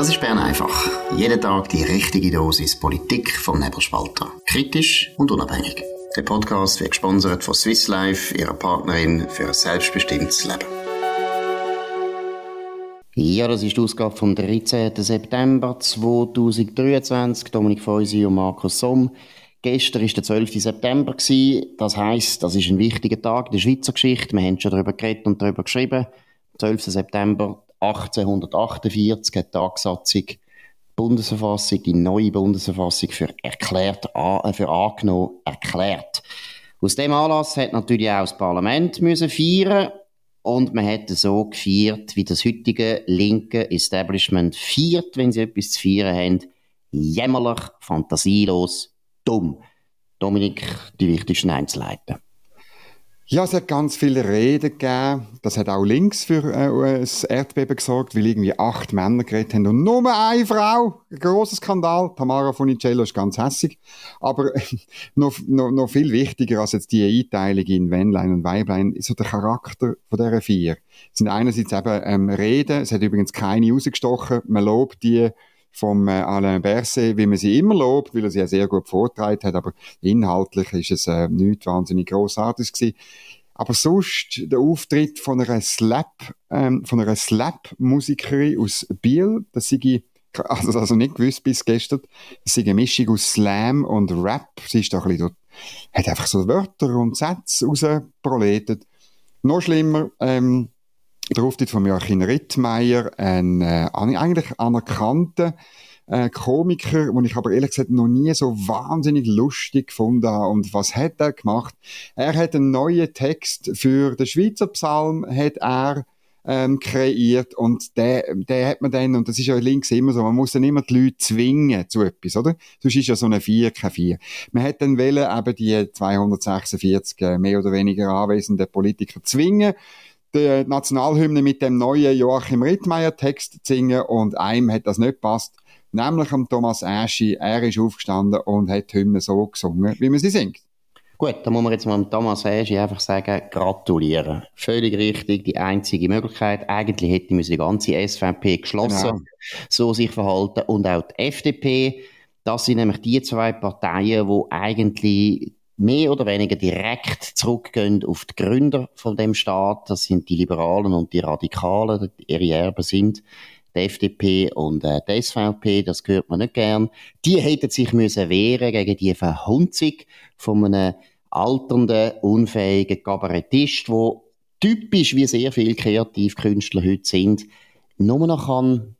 Das ist Bern einfach. Jeden Tag die richtige Dosis Politik vom Nebelspalter. Kritisch und unabhängig. Der Podcast wird gesponsert von Swiss Life, ihrer Partnerin für ein selbstbestimmtes Leben. Ja, das ist die Ausgabe vom 13. September 2023. Dominik Feusi und Markus Somm. Gestern war der 12. September. Das heisst, das ist ein wichtiger Tag in der Schweizer Geschichte. Wir haben schon darüber geredet und darüber geschrieben. 12. September 1848 hat die Tagsatzung Bundesverfassung, die neue Bundesverfassung für erklärt, für angenommen erklärt. Aus dem Anlass hat natürlich auch das Parlament müssen feiern und man hat so gefeiert, wie das heutige linke Establishment feiert, wenn sie etwas zu feiern haben. Jämmerlich, fantasielos, dumm. Dominik, die wichtigsten Einzelheiten. Ja, es hat ganz viele Reden gegeben. Das hat auch links für äh, Erdbeben gesorgt, weil irgendwie acht Männer geredet haben und nur eine Frau. Ein grosser Skandal. Tamara Funicello ist ganz hässig. Aber noch, noch, noch viel wichtiger als jetzt die Einteilung in Männlein und Weiblein ist so der Charakter von dieser vier. Es sind einerseits eben ähm, Reden. Es hat übrigens keine rausgestochen. Man lobt die vom äh, Alain Berset, wie man sie immer lobt, weil er sie ja sehr gut vortragen hat, aber inhaltlich ist es äh, nicht wahnsinnig großartig gewesen. Aber sonst der Auftritt von einer Slap, ähm, von einer Slap-Musikerin aus Biel, das sei ich also, also nicht gewusst bis gestern, das sei eine Mischung aus Slam und Rap. Sie ist da ein dort, hat einfach so Wörter und Sätze rausproletet. Noch schlimmer, ähm, der Auftritt von Joachim Rittmeier, ein äh, eigentlich anerkannter äh, Komiker, den ich aber ehrlich gesagt noch nie so wahnsinnig lustig gefunden habe. Und was hat er gemacht? Er hat einen neuen Text für den Schweizer Psalm, hat er ähm, kreiert und der, der hat man dann, und das ist ja links immer so, man muss dann immer die Leute zwingen zu etwas, oder? Sonst ist ja so eine 4 kein 4. Man hat dann wollen, eben die 246 äh, mehr oder weniger anwesenden Politiker zwingen, die Nationalhymne mit dem neuen Joachim Rittmeier Text zu singen und einem hat das nicht gepasst, nämlich am Thomas Aschi. Er ist aufgestanden und hat die Hymne so gesungen, wie man sie singt. Gut, da muss man jetzt mal Thomas Aschi einfach sagen, gratulieren. Völlig richtig, die einzige Möglichkeit. Eigentlich hätte die ganze SVP geschlossen, genau. so sich verhalten und auch die FDP. Das sind nämlich die zwei Parteien, wo eigentlich mehr oder weniger direkt zurückgehen auf die Gründer von dem Staat. Das sind die Liberalen und die Radikalen. Ihre Erben sind die FDP und äh, die SVP. Das gehört man nicht gern. Die hätten sich müssen wehren gegen die Verhunzung von einem alternden, unfähigen Kabarettist, wo typisch wie sehr viele Kreativkünstler heute sind, nur noch kann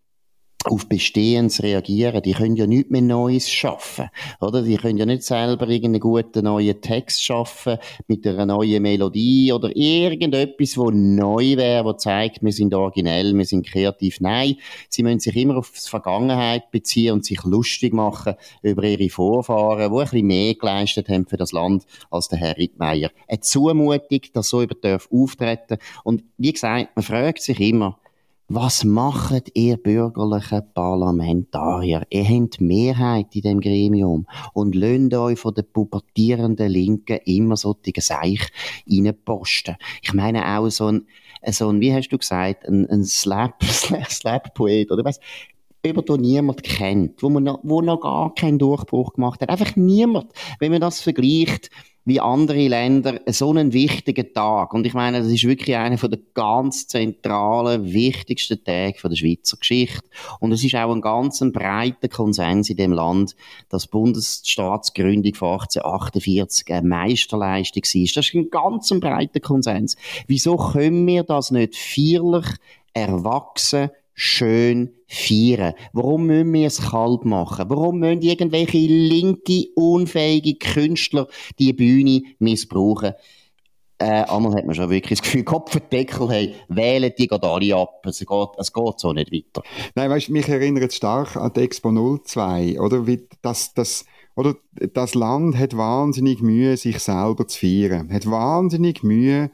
auf Bestehendes reagieren. Die können ja nichts mehr Neues schaffen, oder? Die können ja nicht selber irgendeinen guten neuen Text schaffen mit einer neuen Melodie oder irgendetwas, wo neu wäre, wo zeigt, wir sind originell, wir sind kreativ. Nein, sie müssen sich immer auf die Vergangenheit beziehen und sich lustig machen über ihre Vorfahren, die ein bisschen mehr geleistet haben für das Land als der Herr Rittmeier. Eine Zumutung, dass so über auftreten. Und wie gesagt, man fragt sich immer, was macht ihr bürgerlichen Parlamentarier? Ihr habt Mehrheit in dem Gremium und lönt euch von den pubertierenden Linken immer solche Seich reinposten. Ich meine auch so ein, so ein, wie hast du gesagt, ein, ein Slap, Slap-Poet oder was? über den niemand kennt, wo man noch, wo noch gar keinen Durchbruch gemacht hat. Einfach niemand. Wenn man das vergleicht wie andere Länder so einen wichtigen Tag. Und ich meine, das ist wirklich einer der ganz zentralen, wichtigsten Tage der Schweizer Geschichte. Und es ist auch ein ganz breiter Konsens in dem Land, dass die Bundesstaatsgründung von 1848 eine Meisterleistung war. Das ist ein ganz breiter Konsens. Wieso können wir das nicht feierlich, erwachsen, schön feiern? Warum müssen wir es kalt machen? Warum müssen irgendwelche linke, unfähige Künstler die Bühne missbrauchen? Äh, einmal hat man schon wirklich das Gefühl, Kopfendeckel, hey, wählen die geht alle ab. Es geht, es geht so nicht weiter. Nein, weißt, mich erinnert stark an die Expo 02, oder? Wie das, das, oder das Land hat wahnsinnig Mühe, sich selber zu feiern. Hat wahnsinnig Mühe,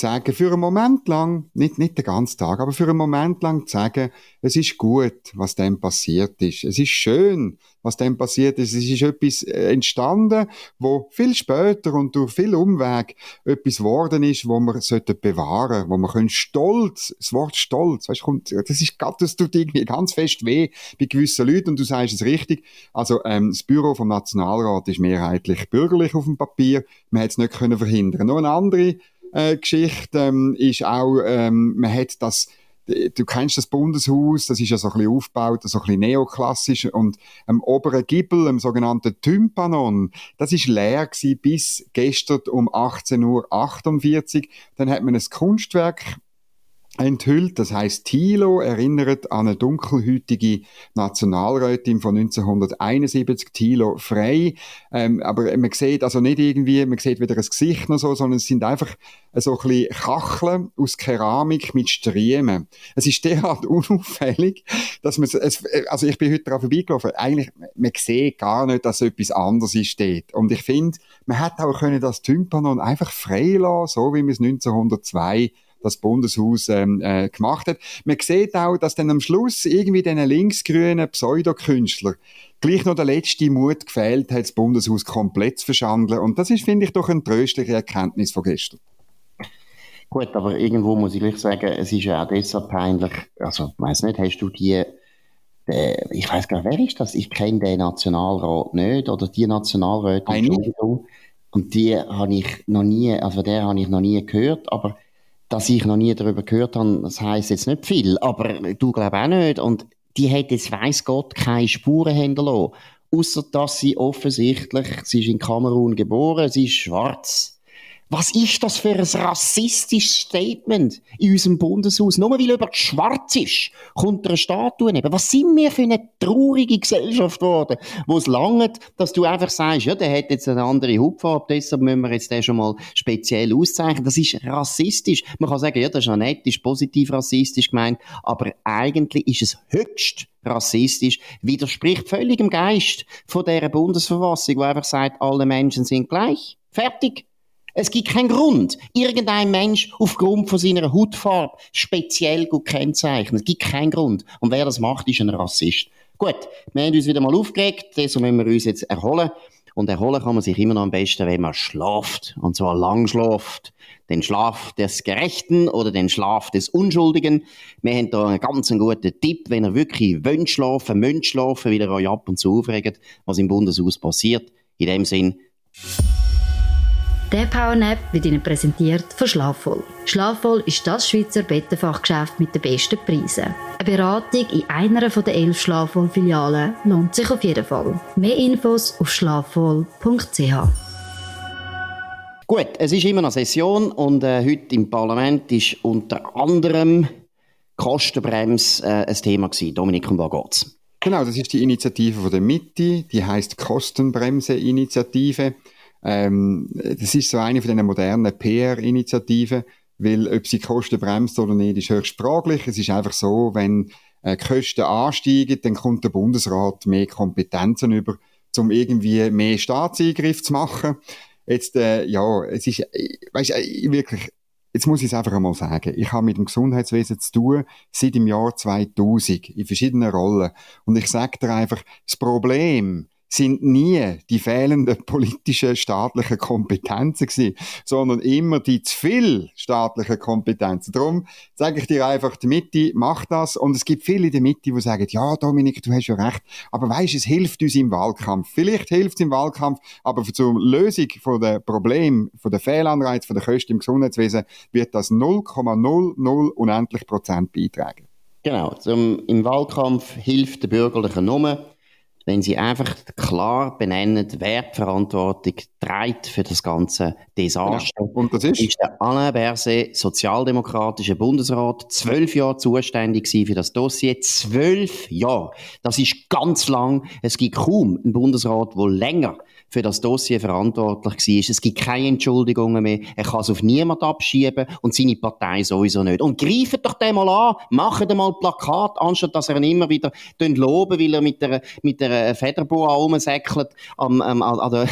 sagen, für einen Moment lang, nicht, nicht den ganzen Tag, aber für einen Moment lang zu sagen, es ist gut, was dem passiert ist. Es ist schön, was dem passiert ist. Es ist etwas äh, entstanden, wo viel später und durch viel Umweg etwas geworden ist, wo wir sollten bewahren, wo wir können stolz, das Wort stolz, weißt, kommt, das ist, das tut irgendwie ganz fest weh bei gewissen Leuten und du sagst es richtig. Also, ähm, das Büro vom Nationalrat ist mehrheitlich bürgerlich auf dem Papier. Man hätte es nicht können verhindern. Noch eine andere äh, Geschichte ähm, ist auch, ähm, man hat das du kennst das Bundeshaus, das ist ja so ein bisschen aufgebaut, so ein bisschen neoklassisch und am oberen Giebel, am sogenannten Tympanon, das ist leer gewesen bis gestern um 18.48 Uhr. Dann hat man ein Kunstwerk enthüllt. Das heißt, Thilo erinnert an eine dunkelhütige Nationalrätin von 1971, Thilo Frey. Ähm, aber man sieht also nicht irgendwie, man sieht weder ein Gesicht noch so, sondern es sind einfach so ein bisschen Kacheln aus Keramik mit Striemen. Es ist derart unauffällig, dass man es, also ich bin heute daran vorbeigelaufen, eigentlich, man sieht gar nicht, dass etwas anderes dort. Und ich finde, man hätte auch können das Tympanon einfach frei lassen, so wie man es 1902 das Bundeshaus ähm, äh, gemacht hat. Man sieht auch, dass dann am Schluss irgendwie diesen linksgrünen Pseudokünstler gleich noch der letzte Mut gefehlt hat, das Bundeshaus komplett zu verschandeln. Und das ist, finde ich, doch eine tröstliche Erkenntnis von gestern. Gut, aber irgendwo muss ich gleich sagen, es ist ja auch deshalb peinlich. Also, ich weiß nicht, hast du die äh, ich weiß gar nicht, wer ist das? Ich kenne den Nationalrat nicht oder die Nationalräte. Und die habe ich noch nie, also der habe ich noch nie gehört, aber dass ich noch nie darüber gehört habe, das heisst jetzt nicht viel, aber du glaubst auch nicht. Und die hat jetzt, weiss Gott, keine Spuren hinterlassen. Außer dass sie offensichtlich, sie ist in Kamerun geboren, sie ist schwarz was ist das für ein rassistisches Statement in unserem Bundeshaus? Nur weil jemand schwarz ist, kommt eine Statue neben. Was sind wir für eine traurige Gesellschaft geworden, wo es langt, dass du einfach sagst, ja, der hat jetzt eine andere Hautfarbe, deshalb müssen wir jetzt den schon mal speziell auszeichnen. Das ist rassistisch. Man kann sagen, ja, das ist ja nett, ist positiv rassistisch gemeint, aber eigentlich ist es höchst rassistisch, widerspricht völlig dem Geist von dieser Bundesverfassung, wo einfach sagt, alle Menschen sind gleich. Fertig. Es gibt keinen Grund, irgendein Mensch aufgrund von seiner Hautfarbe speziell gut kennzeichnen. Es gibt keinen Grund. Und wer das macht, ist ein Rassist. Gut, wir haben uns wieder mal aufgeregt, deshalb müssen wir uns jetzt erholen. Und erholen kann man sich immer noch am besten, wenn man schlaft. Und zwar lang schlaft. Den Schlaf des Gerechten oder den Schlaf des Unschuldigen. Wir haben da einen ganz guten Tipp, wenn ihr wirklich wollt schlafen, müsst schlafen, wieder euch ab und zu aufregt, was im Bundeshaus passiert. In dem Sinn, der Powernap wird Ihnen präsentiert von Schlafvoll. Schlafvoll ist das Schweizer Bettenfachgeschäft mit den besten Preisen. Eine Beratung in einer der elf Schlafvoll-Filialen lohnt sich auf jeden Fall. Mehr Infos auf schlafvoll.ch. Gut, es ist immer noch Session und äh, heute im Parlament ist unter anderem Kostenbremse äh, ein Thema gewesen. Dominik, um was geht's? Genau, das ist die Initiative von der Mitte, die heißt Kostenbremse-Initiative. Ähm, das ist so eine von den modernen PR-Initiativen, weil ob sie Kosten bremst oder nicht, ist höchst fraglich. Es ist einfach so, wenn äh, Kosten ansteigen, dann kommt der Bundesrat mehr Kompetenzen über, um irgendwie mehr Staatseingriff zu machen. Jetzt, äh, ja, es ist, äh, weißt, äh, wirklich, jetzt muss ich es einfach einmal sagen. Ich habe mit dem Gesundheitswesen zu tun seit dem Jahr 2000 in verschiedenen Rollen. Und ich sage dir einfach, das Problem, sind nie die fehlenden politischen staatlichen Kompetenzen gewesen, sondern immer die zu viel staatlichen Kompetenzen. Darum sage ich dir einfach, die Mitte macht das und es gibt viele in der Mitte, die sagen, ja Dominik, du hast ja recht, aber weißt, es hilft uns im Wahlkampf. Vielleicht hilft es im Wahlkampf, aber zur Lösung von der Problem, von der Fehlanreiz, von der Kosten im Gesundheitswesen wird das 0,00 unendlich Prozent beitragen. Genau, zum, im Wahlkampf hilft der bürgerliche Nummer wenn sie einfach klar benennen, wer die Verantwortung trägt für das ganze Desaster. Genau. Und das ist? ist der Alain Berset, sozialdemokratischer Bundesrat, zwölf Jahre zuständig für das Dossier. Zwölf Jahre. Das ist ganz lang. Es gibt kaum einen Bundesrat, der länger für das Dossier verantwortlich war. Es gibt keine Entschuldigungen mehr. Er kann es auf niemanden abschieben und seine Partei sowieso nicht. Und greift doch den mal an, macht mal Plakat, anstatt dass er ihn immer wieder loben, weil er mit der, mit der einer Federboa rumsäckelt am, am, an, der,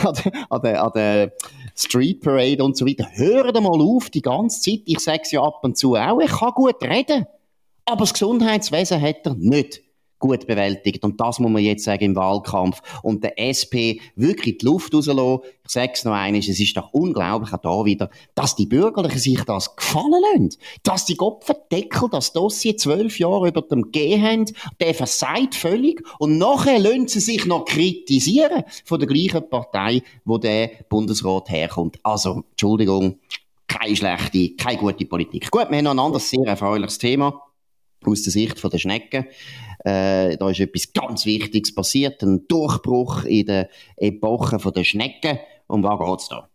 an, der, an der Street Parade und so weiter. Hört mal auf die ganze Zeit. Ich sage es ja ab und zu auch. Ich kann gut reden. Aber das Gesundheitswesen hat er nicht gut bewältigt. Und das muss man jetzt sagen im Wahlkampf. Und der SP wirklich die Luft rauslassen. Ich sage es noch einmal, es ist doch unglaublich auch da wieder, dass die Bürgerlichen sich das gefallen lassen. Dass die Gopfendeckel das Dossier zwölf Jahre über dem G haben, der versagt völlig. Und nachher lassen sie sich noch kritisieren von der gleichen Partei, wo der Bundesrat herkommt. Also, Entschuldigung, keine schlechte, keine gute Politik. Gut, wir haben noch ein anderes sehr erfreuliches Thema aus der Sicht der Schnecken. Äh, da ist etwas ganz Wichtiges passiert, ein Durchbruch in der Epoche der Schnecken. Um was geht es da?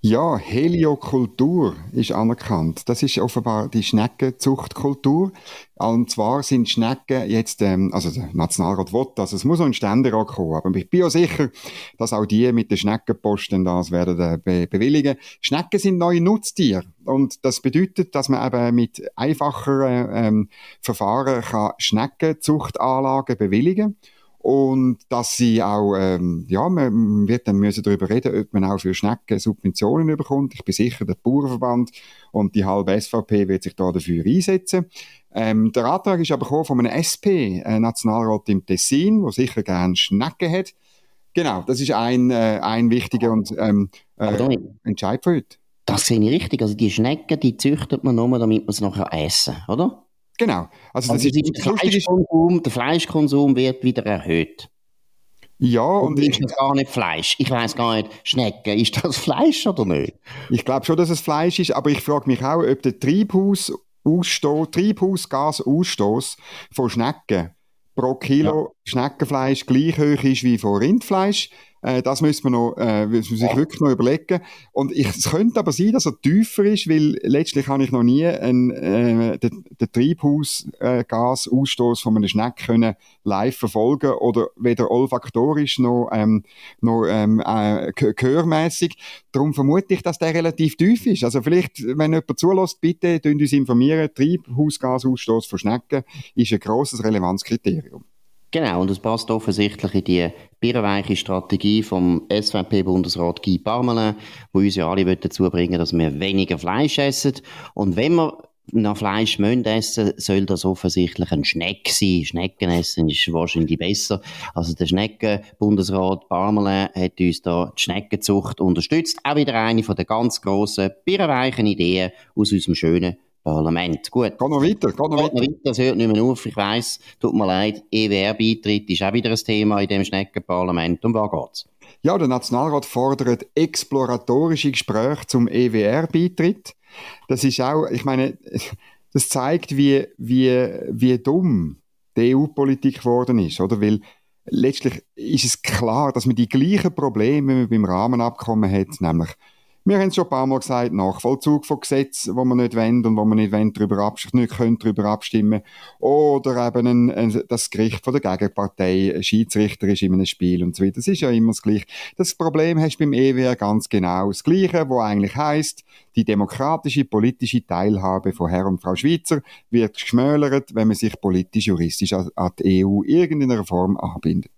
Ja, Heliokultur ist anerkannt. Das ist offenbar die Schneckenzuchtkultur. Und zwar sind Schnecken jetzt, ähm, also der Nationalrat will das, es muss noch ein Ständerat kommen, aber ich bin ja sicher, dass auch die mit den Schneckenposten das werden äh, be bewilligen. Schnecken sind neue Nutztiere und das bedeutet, dass man eben mit einfacheren ähm, Verfahren kann Schneckenzuchtanlagen bewilligen kann und dass sie auch, ähm, ja, man wird dann müssen darüber reden, ob man auch für Schnecken Subventionen bekommt. Ich bin sicher, der Bauernverband und die halbe SVP wird sich da dafür einsetzen. Ähm, der Antrag ist aber gekommen von einem SP, äh, Nationalrat im Tessin, wo sicher gerne Schnecken hat. Genau, das ist ein, äh, ein wichtiger und ähm, äh, Entscheid für heute. Das sehe ich richtig. Also die Schnecken, die züchtet man nur, damit man sie nachher essen, oder? Genau. Also, das also ist, der, Fleischkonsum, der Fleischkonsum wird wieder erhöht. Ja, und, und ist das gar nicht Fleisch? Ich weiß gar nicht, Schnecken, ist das Fleisch oder nicht? Ich glaube schon, dass es Fleisch ist, aber ich frage mich auch, ob der Treibhausgasausstoß Treibhausgasausstoß von Schnecken pro Kilo. Schneckenfleisch gleich hoch ist wie von Rindfleisch. Äh, das müssen wir, noch, äh, müssen wir sich wirklich noch überlegen. Und ich, es könnte aber sein, dass er tiefer ist, weil letztlich habe ich noch nie einen, äh, den, den Treibhausgasausstoß von einem Schneck können live verfolgen oder weder olfaktorisch noch, ähm, noch ähm, äh, gehörmässig. Darum vermute ich, dass der relativ tief ist. Also vielleicht, wenn jemand zulässt, bitte uns informieren. Treibhausgasausstoß von Schnecken ist ein grosses Relevanzkriterium. Genau, und es passt offensichtlich in die birrenweiche Strategie vom SVP-Bundesrat Guy Parmelin, wo uns ja alle dazu bringen dass wir weniger Fleisch essen. Und wenn wir nach Fleisch müssen essen, soll das offensichtlich ein Schneck sein. Schnecken essen ist wahrscheinlich besser. Also der Schnecken-Bundesrat Parmelin hat uns da die Schneckenzucht unterstützt. Auch wieder eine von den ganz grossen, birrenweichen Ideen aus unserem schönen Parlament. Gut. Geh noch weiter, geh noch weiter. weiter. Das hört nicht mehr auf. Ich weiss, tut mir leid, EWR-Beitritt ist auch wieder ein Thema in dem Schneckenparlament. Um was geht's? Ja, der Nationalrat fordert exploratorische Gespräche zum EWR-Beitritt. Das ist auch, ich meine, das zeigt, wie, wie, wie dumm die EU-Politik geworden ist, oder? Weil letztlich ist es klar, dass man die gleichen Probleme, wie man beim Rahmenabkommen hat, nämlich wir haben es schon ein paar Mal gesagt, Nachvollzug von Gesetzen, wo man nicht wollen und wo man nicht, wollen, darüber absch nicht können, darüber abstimmen Oder eben ein, ein, das Gericht von der Gegenpartei Schiedsrichter ist in einem Spiel und so weiter. Das ist ja immer das Gleiche. Das Problem hast du beim EWR ganz genau das Gleiche, wo eigentlich heißt, die demokratische politische Teilhabe von Herr und Frau Schweizer wird geschmälert, wenn man sich politisch-juristisch an die EU irgendeiner Form anbindet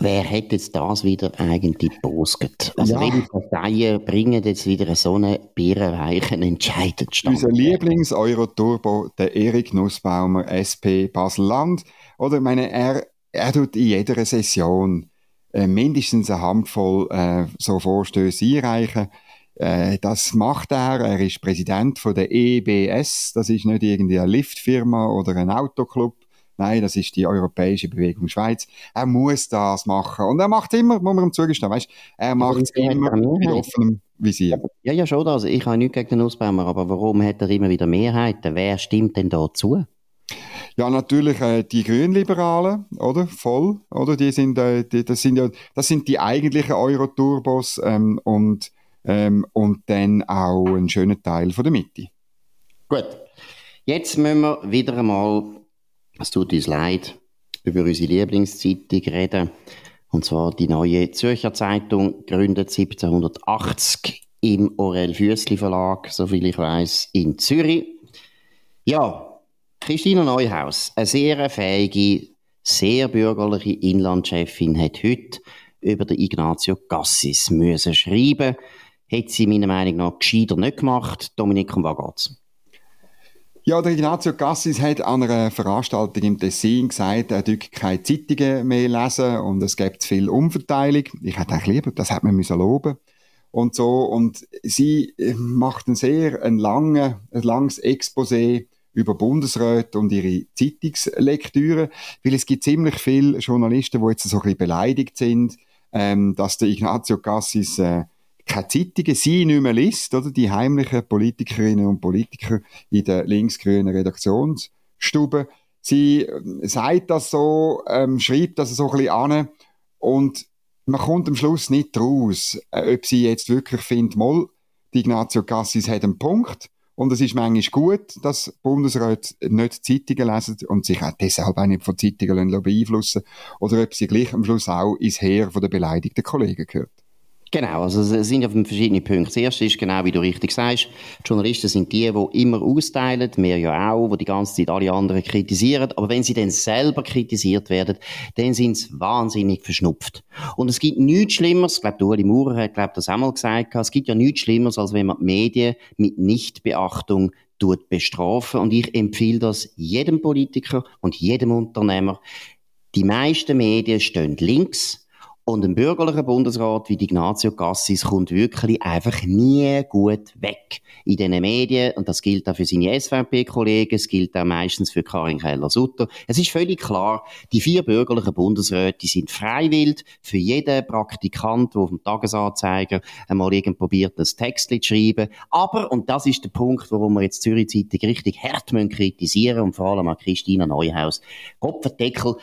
wer hat jetzt das wieder eigentlich gepostet? Also ja. welche Parteien bringen jetzt wieder so einen bierenweichen Entscheid Unser Lieblings-Euro-Turbo, der Erik Nussbaumer, SP Basel-Land. Oder, meine, er, er tut in jeder Session äh, mindestens eine Handvoll äh, so Vorstöße einreichen. Äh, das macht er. Er ist Präsident von der EBS. Das ist nicht irgendeine Liftfirma oder ein Autoclub Nein, das ist die Europäische Bewegung Schweiz. Er muss das machen. Und er macht immer, muss man ihm zugestehen, weißt? Er macht es immer mit offenem Visier. Ja, ja, schon. Also ich habe nichts gegen den Ausbaumer, aber warum hat er immer wieder Mehrheiten? Wer stimmt denn da zu? Ja, natürlich äh, die Grünliberalen, oder? Voll, oder? Die sind, äh, die, das sind ja, das sind die eigentlichen Euro-Turbos ähm, und, ähm, und dann auch ein schöner Teil von der Mitte. Gut. Jetzt müssen wir wieder einmal es tut uns leid, über unsere Lieblingszeitung reden. Und zwar die neue Zürcher Zeitung, gegründet 1780 im Orel Füssli Verlag, soviel ich weiß, in Zürich. Ja, Christina Neuhaus, eine sehr fähige, sehr bürgerliche Inlandchefin hat heute über den Ignazio Cassis müssen schreiben. Hätte sie meiner Meinung nach gescheiter nicht gemacht. Dominik, um was geht's? Ja, der Ignazio Cassis hat an einer Veranstaltung im Tessin gesagt, er dürfe keine Zeitungen mehr lesen und es gibt viel Umverteilung. Ich hätte eigentlich lieber, das hätte man müssen loben und so. Und sie äh, macht ein sehr ein lange, ein langes Exposé über Bundesräte und ihre Zeitungslektüre, weil es gibt ziemlich viele Journalisten, die jetzt so ein bisschen beleidigt sind, ähm, dass der Ignazio Cassis äh, keine Zeitungen, sie nicht mehr liest, oder? Die heimlichen Politikerinnen und Politiker in der linksgrünen Redaktionsstube. Sie äh, sagt das so, ähm, schreibt das so ein bisschen an und man kommt am Schluss nicht raus, äh, ob sie jetzt wirklich findet, moll, die Ignazio Cassis hat einen Punkt und es ist manchmal gut, dass Bundesräte nicht Zeitungen lesen und sich auch deshalb auch nicht von Zeitungen beeinflussen oder ob sie gleich am Schluss auch ins Heer der beleidigten Kollegen gehört. Genau, also es sind ja verschiedene Punkte. Das erste ist genau, wie du richtig sagst, die Journalisten sind die, die immer austeilen, wir ja auch, die die ganze Zeit alle anderen kritisieren, aber wenn sie dann selber kritisiert werden, dann sind sie wahnsinnig verschnupft. Und es gibt nichts Schlimmeres, ich glaube, Ueli Maurer hat glaub, das auch mal gesagt, es gibt ja nichts Schlimmeres, als wenn man die Medien mit Nichtbeachtung tut bestrafen. Und ich empfehle das jedem Politiker und jedem Unternehmer. Die meisten Medien stehen links, und ein bürgerlicher Bundesrat wie Ignazio Cassis kommt wirklich einfach nie gut weg in diesen Medien. Und das gilt auch für seine SVP-Kollegen, es gilt auch meistens für Karin Keller-Sutter. Es ist völlig klar, die vier bürgerlichen Bundesräte, die sind freiwillig für jeden Praktikant, der auf dem Tagesanzeiger einmal irgend probiert, ein Text zu schreiben. Aber, und das ist der Punkt, warum wir jetzt Zürich Zeitung richtig hart kritisieren und vor allem auch Christina Neuhaus. Kopfendeckel,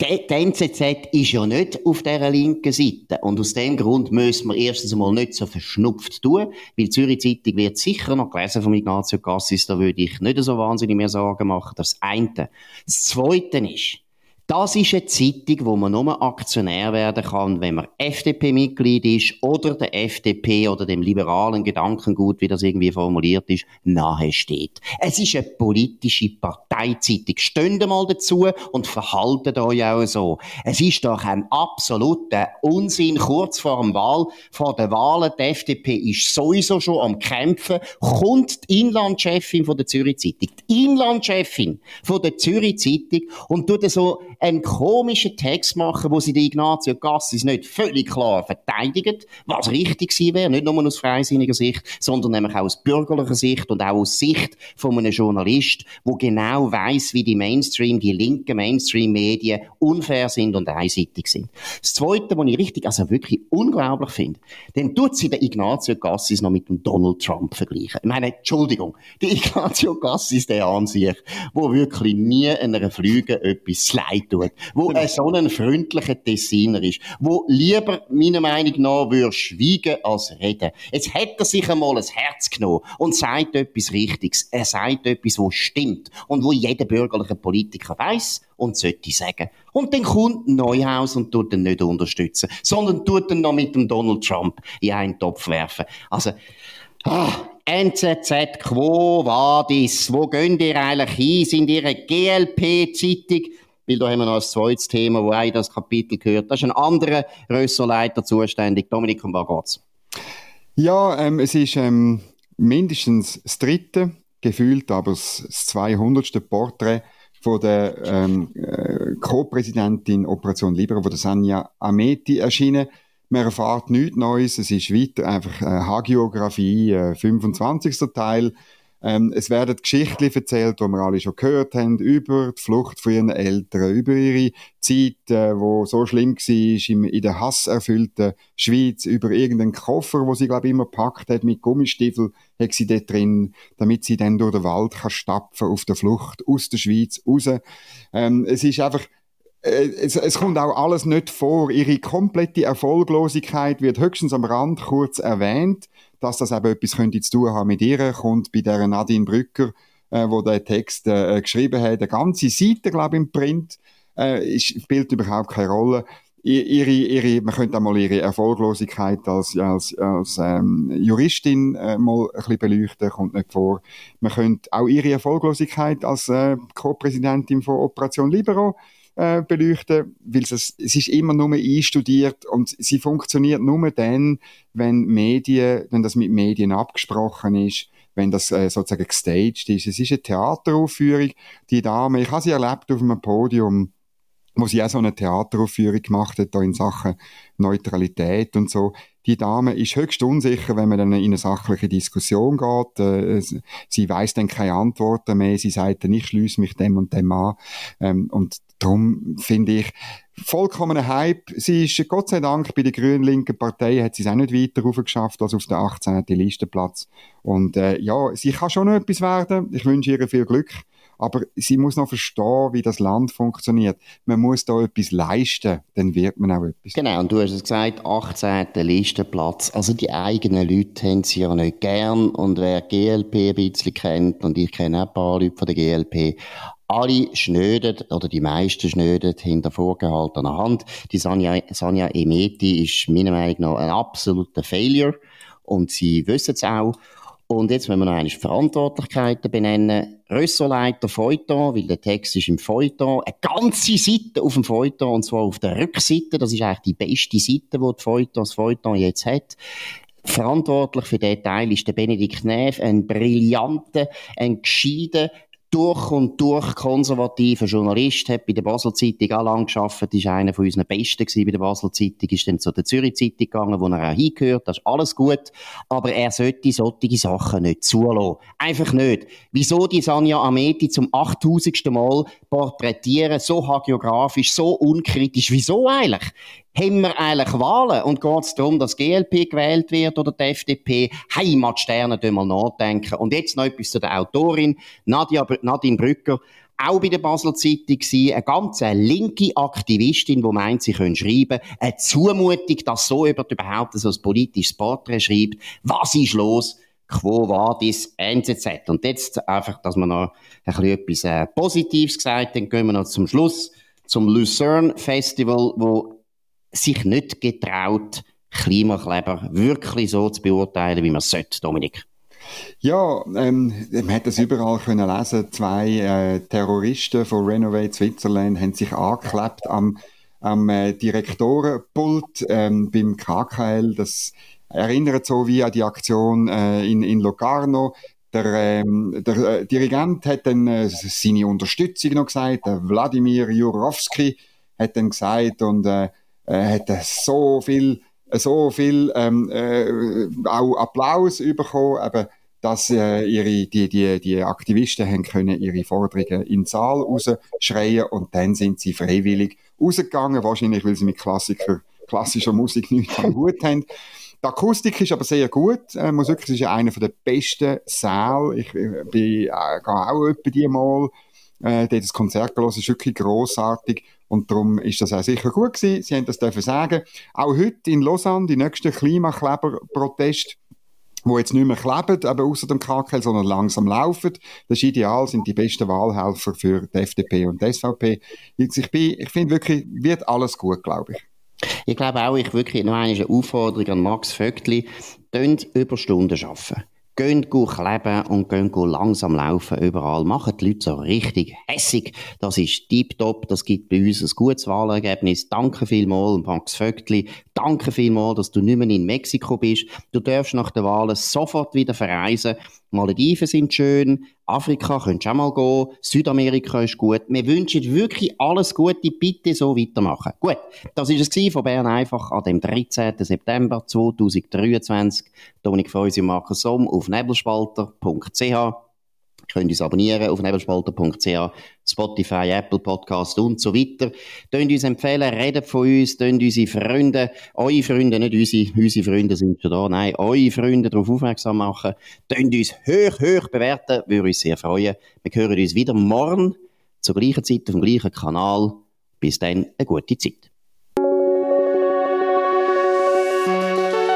die NZZ ist ja nicht auf dieser linken Seite. Und aus dem Grund müssen wir erstens einmal nicht so verschnupft tun, weil Zürich Zeitung wird sicher noch gelesen von Ignazio Cassis, da würde ich nicht so wahnsinnig mehr Sorgen machen. Das eine. Das zweite ist, das ist eine Zeitung, wo man nur Aktionär werden kann, wenn man FDP-Mitglied ist oder der FDP oder dem liberalen Gedankengut, wie das irgendwie formuliert ist, nahe steht. Es ist eine politische Parteizeitung. Steht mal dazu und verhaltet euch auch so. Es ist doch ein absoluter Unsinn kurz vor dem Wahl, vor der Wahlen. Die FDP ist sowieso schon am Kämpfen. Kommt die Inlandchefin von der Zürich Zeitung, die Inlandchefin von der Zürich Zeitung und tut so einen komischen Text machen, wo sie die Ignazio Gassis nicht völlig klar verteidigt, was richtig gewesen wäre, nicht nur aus freisinniger Sicht, sondern nämlich auch aus bürgerlicher Sicht und auch aus Sicht von einem Journalist, wo genau weiß, wie die Mainstream, die linken Mainstream-Medien unfair sind und einseitig sind. Das Zweite, was ich richtig, also wirklich unglaublich finde, dann tut sie den Ignazio Gassis noch mit dem Donald Trump vergleichen. Ich meine, Entschuldigung, der Ignazio Gassis, der an sich, wo wirklich nie einer Flüge etwas leid tut, wo genau. so ein freundlicher Tessiner ist, wo lieber, meiner Meinung nach, würde schweigen als reden. Jetzt hat er sich einmal ein Herz genommen und sagt etwas Richtiges. Er sagt etwas, wo stimmt und wo jeder bürgerliche Politiker weiß und sollte sagen. Und dann kommt Neuhaus und tut ihn nicht unterstützen, sondern tut ihn noch mit dem Donald Trump in einen Topf werfen. Also, ah, NZZ, Quo Vadis, wo gehen ihr eigentlich hin? Sind ihre GLP-Zeitung? Weil da haben wir noch ein zweites Thema, wo auch das Kapitel gehört. Das ist ein anderer Ressortleiter zuständig. Dominik, um was geht's? Ja, ähm, es ist ähm, mindestens das dritte, gefühlt aber das 200. Porträt von der ähm, äh, Co-Präsidentin Operation Libera, von der Sanja Ameti erschienen. Man erfahrt nichts Neues, es ist weiter einfach äh, Hagiografie, äh, 25. Teil ähm, es werden Geschichten erzählt, die wir alle schon gehört haben, über die Flucht von ihren Eltern, über ihre Zeit, äh, wo so schlimm war in der hasserfüllten Schweiz, über irgendeinen Koffer, wo sie, glaube ich, immer gepackt hat mit Gummistiefeln, hat sie dort drin, damit sie dann durch den Wald kann stapfen auf der Flucht aus der Schweiz raus. Ähm, es ist einfach, äh, es, es, kommt auch alles nicht vor. Ihre komplette Erfolglosigkeit wird höchstens am Rand kurz erwähnt dass das eben etwas könnte zu tun haben mit ihr, kommt bei der Nadine Brücker, äh, wo der Text äh, geschrieben hat, eine ganze Seite, glaube ich, im Print, äh, spielt überhaupt keine Rolle. Ihre, ihre, man könnte einmal ihre Erfolglosigkeit als, als, als ähm, Juristin äh, mal ein bisschen beleuchten, kommt nicht vor. Man könnte auch ihre Erfolglosigkeit als äh, Co-Präsidentin von Operation Libero äh, beleuchten, weil es, es ist immer nur einstudiert und sie funktioniert nur dann, wenn Medien, wenn das mit Medien abgesprochen ist, wenn das äh, sozusagen gestaged ist. Es ist eine Theateraufführung. Die Dame, ich habe sie erlebt auf einem Podium, wo sie auch so eine Theateraufführung gemacht hat, da in Sachen Neutralität und so. Die Dame ist höchst unsicher, wenn man dann in eine sachliche Diskussion geht. Äh, sie weiß dann keine Antworten mehr. Sie sagt dann, ich schließe mich dem und dem an. Ähm, und darum finde ich, vollkommener Hype. Sie ist, Gott sei Dank, bei der grün-linken Partei hat sie es auch nicht weiter raufgeschafft als auf den 18. Listenplatz. Und äh, ja, sie kann schon noch etwas werden. Ich wünsche ihr viel Glück. Aber sie muss noch verstehen, wie das Land funktioniert. Man muss da etwas leisten, dann wird man auch etwas. Genau, und du hast es gesagt, 18. Listenplatz. Also die eigenen Leute haben sie ja nicht gern. Und wer GLP ein bisschen kennt, und ich kenne auch ein paar Leute von der GLP, alle schnöden, oder die meisten schnöden hinter vorgehaltener Hand. Die Sanja, Sanja Emeti ist meiner Meinung nach ein absoluter Failure. Und sie wissen es auch. Und jetzt wenn wir noch einmal Verantwortlichkeiten benennen. Ressortleiter Feuilleton, weil der Text ist im Feuilleton. Eine ganze Seite auf dem Feuilleton, und zwar auf der Rückseite. Das ist eigentlich die beste Seite, die Feuilleton, das Feuilleton jetzt hat. Verantwortlich für diesen Teil ist der Benedikt Neff, ein brillanter, ein gescheiter, durch und durch konservativer Journalist, hat bei der Basel Zeitung auch lang gearbeitet, ist einer von unseren Besten gewesen bei der Basel Zeitung, ist dann zu der Zürich Zeitung gegangen, wo er auch hingehört, das ist alles gut, aber er sollte solche Sachen nicht zulassen. Einfach nicht. Wieso die Sanja Ameti zum 8000. Mal porträtieren, so hagiografisch, so unkritisch, wieso eigentlich? Haben wir eigentlich Wahlen? Und geht es darum, dass GLP gewählt wird oder die FDP? Heimatsterne, mal nachdenken. Und jetzt noch etwas zu der Autorin, Nadia, Nadine Brücker. Auch bei der Basel Zeitung war eine ganz linke Aktivistin, die meint, sie können schreiben. Eine Zumutung, dass so jemand überhaupt so ein politisches Porträt schreibt. Was ist los? Quo vadis NZZ? Und jetzt einfach, dass wir noch ein bisschen etwas äh, Positives gesagt haben, gehen wir noch zum Schluss zum Lucerne Festival, wo sich nicht getraut, Klimakleber wirklich so zu beurteilen, wie man es sollte, Dominik? Ja, ähm, man hat das überall können lesen. Zwei äh, Terroristen von Renovate Switzerland haben sich angeklebt am, am äh, Direktorenpult ähm, beim KKL. Das erinnert so wie an die Aktion äh, in, in Locarno. Der, ähm, der äh, Dirigent hat dann äh, seine Unterstützung noch gesagt. Wladimir Jurowski hat dann gesagt und äh, äh, hat so viel, so viel ähm, äh, auch Applaus bekommen, eben, dass äh, ihre, die, die, die Aktivisten haben können ihre Forderungen in den Saal rausschreien und dann sind sie freiwillig rausgegangen, wahrscheinlich weil sie mit Klassiker, klassischer Musik nichts am Hut haben. Die Akustik ist aber sehr gut. Äh, muss wirklich, es ist ja einer der besten Säle. Ich äh, bin, äh, gehe auch etwa die mal. Äh, das Konzert gelesen, ist wirklich grossartig. Und darum ist das auch sicher gut gewesen. Sie haben das dürfen sagen. Auch heute in Lausanne, die nächsten Klimakleber-Proteste, wo jetzt nicht mehr kleben, aber außer dem KKL, sondern langsam laufen. Das ist ideal, sind die besten Wahlhelfer für die FDP und die SVP. Ich, ich finde wirklich, wird alles gut, glaube ich. Ich glaube auch, ich wirklich noch eine Aufforderung an Max Vögtli. Tönt Überstunden arbeiten. Gehen kleben und gehen langsam laufen überall. Machen die Leute so richtig hässig. Das ist tiptop. Das gibt bei uns ein gutes Wahlergebnis. Danke vielmals, Max Vögtli. Danke vielmals, dass du nicht mehr in Mexiko bist. Du darfst nach der Wahl sofort wieder verreisen. Malediven sind schön. Afrika könntest du auch mal gehen. Südamerika ist gut. Wir wünschen wirklich alles Gute. Bitte so weitermachen. Gut. Das war es von Bern einfach an dem 13. September 2023. Dominik Feusi und Markus Somm auf nebelspalter.ch könnt uns abonnieren auf nebelspalter.ch, Spotify, Apple Podcast und so weiter. Könnt uns empfehlen, redet von uns, könnt unsere Freunde, eure Freunde, nicht unsere, unsere Freunde sind schon da, nein, eure Freunde darauf aufmerksam machen. Könnt uns hoch, hoch bewerten, würde uns sehr freuen. Wir hören uns wieder morgen zur gleichen Zeit auf dem gleichen Kanal. Bis dann, eine gute Zeit.